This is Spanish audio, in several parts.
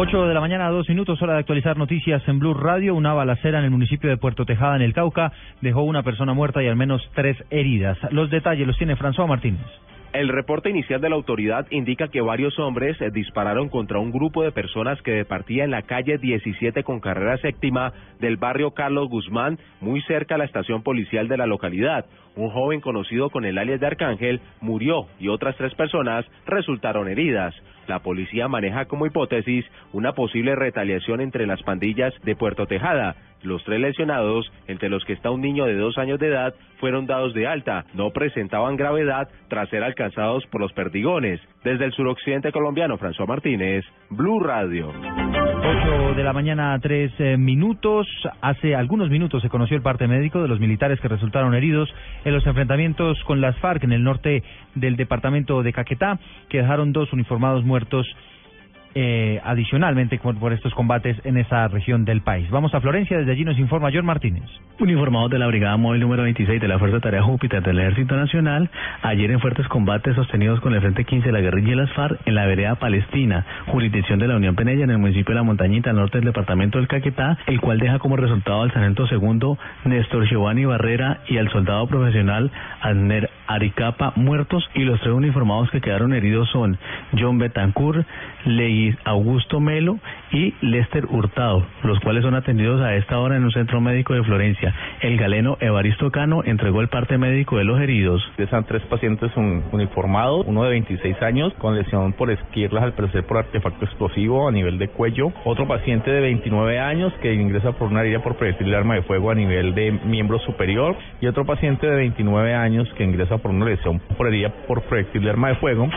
8 de la mañana, dos minutos, hora de actualizar noticias en Blue Radio. Una balacera en el municipio de Puerto Tejada, en el Cauca, dejó una persona muerta y al menos tres heridas. Los detalles los tiene François Martínez. El reporte inicial de la autoridad indica que varios hombres dispararon contra un grupo de personas que departía en la calle 17 con carrera séptima del barrio Carlos Guzmán, muy cerca a la estación policial de la localidad. Un joven conocido con el alias de Arcángel murió y otras tres personas resultaron heridas. La policía maneja como hipótesis una posible retaliación entre las pandillas de Puerto Tejada. Los tres lesionados, entre los que está un niño de dos años de edad, fueron dados de alta. No presentaban gravedad tras ser alcanzados por los perdigones. Desde el suroccidente colombiano, François Martínez, Blue Radio. 8 de la mañana, tres eh, minutos. Hace algunos minutos se conoció el parte médico de los militares que resultaron heridos en los enfrentamientos con las FARC en el norte del departamento de Caquetá, que dejaron dos uniformados muertos eh, adicionalmente por, estos combates en esa región del país. Vamos a Florencia, desde allí nos informa John Martínez. Uniformados de la Brigada Móvil número 26 de la Fuerza Tarea Júpiter del Ejército Nacional, ayer en fuertes combates sostenidos con el Frente 15 de la guerrilla y las FARC en la vereda Palestina, jurisdicción de la Unión Penella en el municipio de La Montañita, al norte del departamento del Caquetá, el cual deja como resultado al sargento segundo Néstor Giovanni Barrera y al soldado profesional Adner Aricapa muertos y los tres uniformados que quedaron heridos son John Betancourt, Leis Augusto Melo y Lester Hurtado, los cuales son atendidos a esta hora en un centro médico de Florencia. El galeno Evaristo Cano entregó el parte médico de los heridos. Están tres pacientes uniformados, uno de 26 años con lesión por esquirlas al parecer por artefacto explosivo a nivel de cuello, otro paciente de 29 años que ingresa por una herida por proyectil de arma de fuego a nivel de miembro superior y otro paciente de 29 años que ingresa por una lesión por herida por proyectil de arma de fuego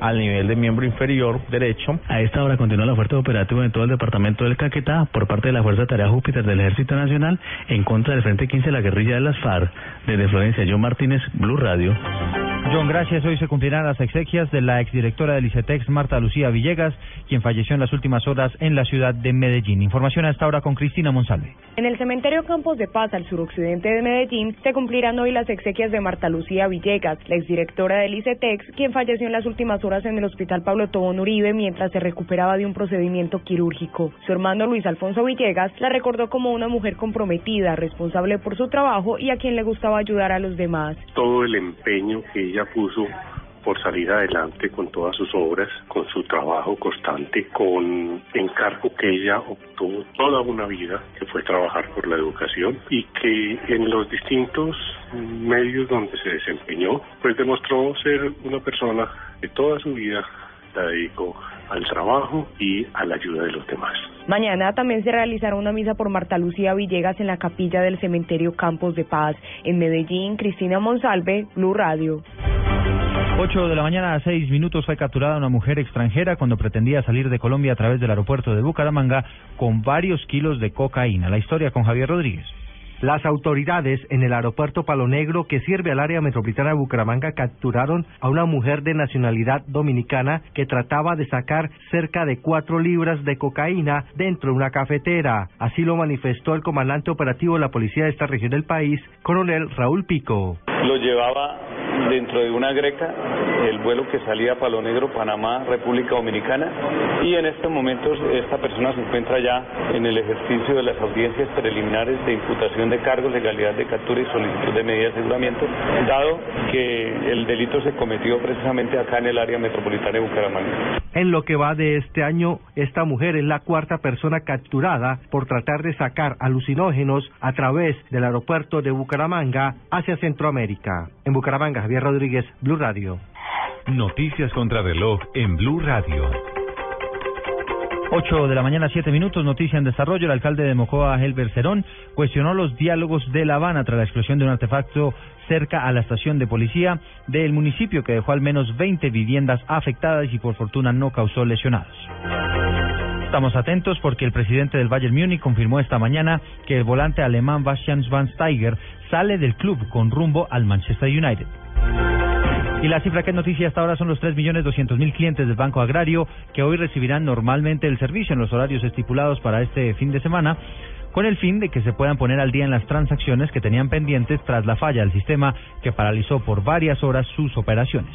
al nivel de miembro inferior derecho. A esta hora continúa la fuerza operativa en todo el departamento del Caquetá por parte de la Fuerza Tarea Júpiter del Ejército Nacional en contra del Frente 15 de la guerrilla de las FARC. Desde Florencia, John Martínez, Blue Radio. John, gracias. Hoy se cumplirán las exequias de la exdirectora del ICETEX, Marta Lucía Villegas, quien falleció en las últimas horas en la ciudad de Medellín. Información a esta hora con Cristina Monsalve. En el cementerio Campos de Paz, al suroccidente de Medellín, se cumplirán hoy las exequias de Marta Lucía Villegas, la exdirectora del ICETEX, quien falleció en las últimas horas en el Hospital Pablo Tobón Uribe mientras se recuperaba de un procedimiento quirúrgico. Su hermano Luis Alfonso Villegas la recordó como una mujer comprometida, responsable por su trabajo y a quien le gustaba ayudar a los demás. Todo el empeño que ella puso por salir adelante con todas sus obras, con su trabajo constante, con encargo que ella obtuvo toda una vida, que fue trabajar por la educación y que en los distintos medios donde se desempeñó, pues demostró ser una persona que toda su vida la dedicó al trabajo y a la ayuda de los demás. Mañana también se realizará una misa por Marta Lucía Villegas en la capilla del cementerio Campos de Paz. En Medellín, Cristina Monsalve, Blue Radio. 8 de la mañana a 6 minutos fue capturada una mujer extranjera cuando pretendía salir de Colombia a través del aeropuerto de Bucaramanga con varios kilos de cocaína. La historia con Javier Rodríguez. Las autoridades en el aeropuerto Palo Negro, que sirve al área metropolitana de Bucaramanga, capturaron a una mujer de nacionalidad dominicana que trataba de sacar cerca de cuatro libras de cocaína dentro de una cafetera. Así lo manifestó el comandante operativo de la policía de esta región del país, coronel Raúl Pico. Lo llevaba dentro de una greca, el vuelo que salía a Palo Negro, Panamá, República Dominicana, y en estos momentos esta persona se encuentra ya en el ejercicio de las audiencias preliminares de imputación de cargos, legalidad de captura y solicitud de medidas de aseguramiento, dado que el delito se cometió precisamente acá en el área metropolitana de Bucaramanga. En lo que va de este año, esta mujer es la cuarta persona capturada por tratar de sacar alucinógenos a través del aeropuerto de Bucaramanga hacia Centroamérica. En Bucaramanga, Javier Rodríguez, Blue Radio. Noticias contra reloj en Blue Radio. 8 de la mañana, 7 minutos, noticia en desarrollo. El alcalde de Mocoa, Helber Cerón, cuestionó los diálogos de La Habana tras la explosión de un artefacto cerca a la estación de policía del municipio que dejó al menos 20 viviendas afectadas y por fortuna no causó lesionados. Estamos atentos porque el presidente del Bayern Múnich confirmó esta mañana que el volante alemán Bastian Schweinsteiger sale del club con rumbo al Manchester United. Y la cifra que es noticia hasta ahora son los 3.200.000 clientes del Banco Agrario que hoy recibirán normalmente el servicio en los horarios estipulados para este fin de semana con el fin de que se puedan poner al día en las transacciones que tenían pendientes tras la falla del sistema que paralizó por varias horas sus operaciones.